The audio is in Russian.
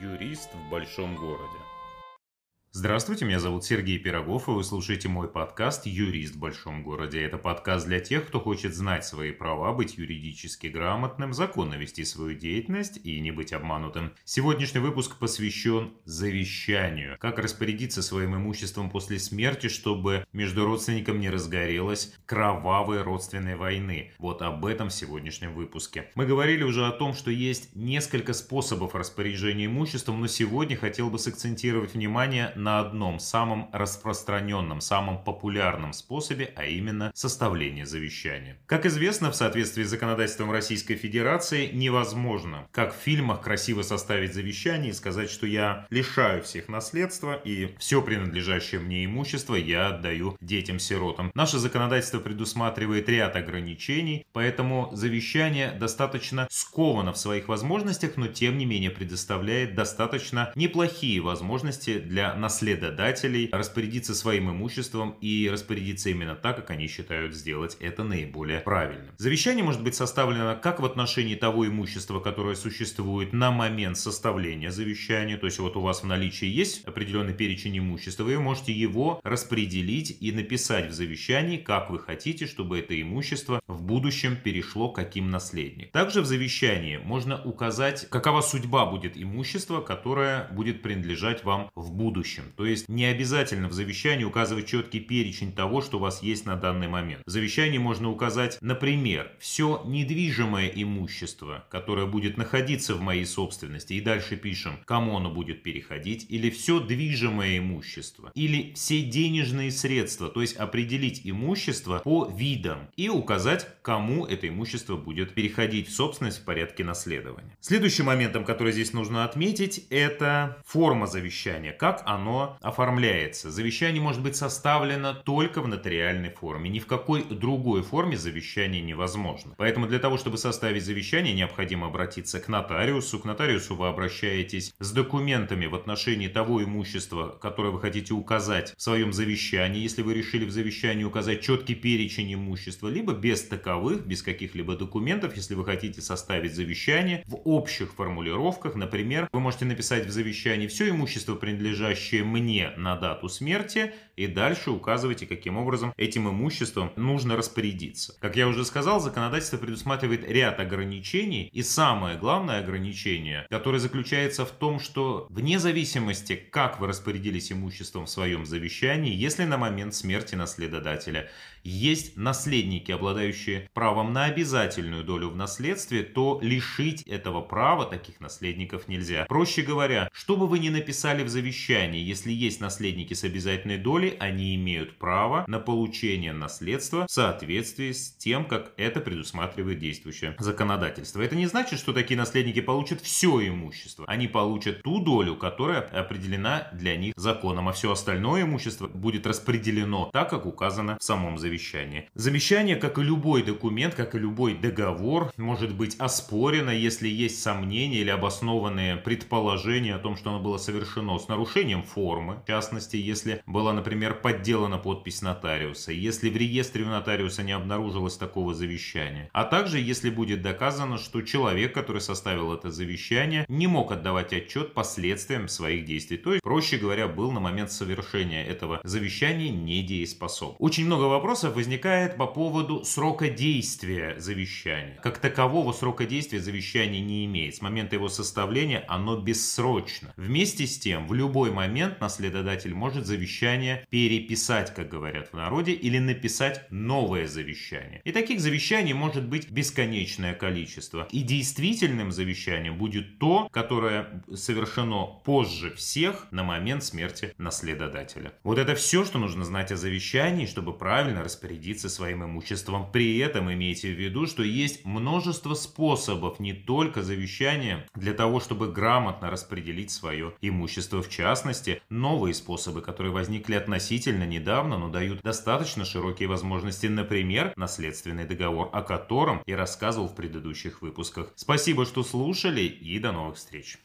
Юрист в большом городе. Здравствуйте, меня зовут Сергей Пирогов, и вы слушаете мой подкаст «Юрист в большом городе». Это подкаст для тех, кто хочет знать свои права, быть юридически грамотным, законно вести свою деятельность и не быть обманутым. Сегодняшний выпуск посвящен завещанию. Как распорядиться своим имуществом после смерти, чтобы между родственниками не разгорелась кровавой родственной войны. Вот об этом в сегодняшнем выпуске. Мы говорили уже о том, что есть несколько способов распоряжения имуществом, но сегодня хотел бы сакцентировать внимание на одном самом распространенном, самом популярном способе, а именно составление завещания. Как известно, в соответствии с законодательством Российской Федерации невозможно, как в фильмах, красиво составить завещание и сказать, что я лишаю всех наследства и все принадлежащее мне имущество я отдаю детям-сиротам. Наше законодательство предусматривает ряд ограничений, поэтому завещание достаточно сковано в своих возможностях, но тем не менее предоставляет достаточно неплохие возможности для наследства наследодателей распорядиться своим имуществом и распорядиться именно так, как они считают сделать это наиболее правильным. Завещание может быть составлено как в отношении того имущества, которое существует на момент составления завещания, то есть вот у вас в наличии есть определенный перечень имущества, вы можете его распределить и написать в завещании, как вы хотите, чтобы это имущество в будущем перешло каким наследникам. Также в завещании можно указать, какова судьба будет имущества, которое будет принадлежать вам в будущем будущем. То есть не обязательно в завещании указывать четкий перечень того, что у вас есть на данный момент. В завещании можно указать, например, все недвижимое имущество, которое будет находиться в моей собственности, и дальше пишем, кому оно будет переходить, или все движимое имущество, или все денежные средства, то есть определить имущество по видам и указать, кому это имущество будет переходить в собственность в порядке наследования. Следующим моментом, который здесь нужно отметить, это форма завещания, как оно оно оформляется. Завещание может быть составлено только в нотариальной форме. Ни в какой другой форме завещание невозможно. Поэтому для того, чтобы составить завещание, необходимо обратиться к нотариусу. К нотариусу вы обращаетесь с документами в отношении того имущества, которое вы хотите указать в своем завещании. Если вы решили в завещании указать четкий перечень имущества, либо без таковых, без каких-либо документов, если вы хотите составить завещание в общих формулировках, например, вы можете написать в завещании все имущество, принадлежащее мне на дату смерти, и дальше указывайте, каким образом этим имуществом нужно распорядиться. Как я уже сказал, законодательство предусматривает ряд ограничений, и самое главное ограничение, которое заключается в том, что вне зависимости, как вы распорядились имуществом в своем завещании, если на момент смерти наследодателя есть наследники, обладающие правом на обязательную долю в наследстве, то лишить этого права таких наследников нельзя. Проще говоря, что бы вы ни написали в завещании, если есть наследники с обязательной долей, они имеют право на получение наследства в соответствии с тем, как это предусматривает действующее законодательство. Это не значит, что такие наследники получат все имущество. Они получат ту долю, которая определена для них законом, а все остальное имущество будет распределено так, как указано в самом завещании завещание. Как и любой документ, как и любой договор, может быть оспорено, если есть сомнения или обоснованные предположения о том, что оно было совершено с нарушением формы. В частности, если была, например, подделана подпись нотариуса, если в реестре у нотариуса не обнаружилось такого завещания. А также, если будет доказано, что человек, который составил это завещание, не мог отдавать отчет последствиям своих действий. То есть, проще говоря, был на момент совершения этого завещания недееспособен. Очень много вопросов возникает по поводу срока действия завещания. Как такового срока действия завещания не имеет. С момента его составления оно бессрочно. Вместе с тем, в любой момент наследодатель может завещание переписать, как говорят в народе, или написать новое завещание. И таких завещаний может быть бесконечное количество. И действительным завещанием будет то, которое совершено позже всех на момент смерти наследодателя. Вот это все, что нужно знать о завещании, чтобы правильно распорядиться своим имуществом. При этом имейте в виду, что есть множество способов, не только завещания, для того, чтобы грамотно распределить свое имущество. В частности, новые способы, которые возникли относительно недавно, но дают достаточно широкие возможности. Например, наследственный договор, о котором я рассказывал в предыдущих выпусках. Спасибо, что слушали и до новых встреч.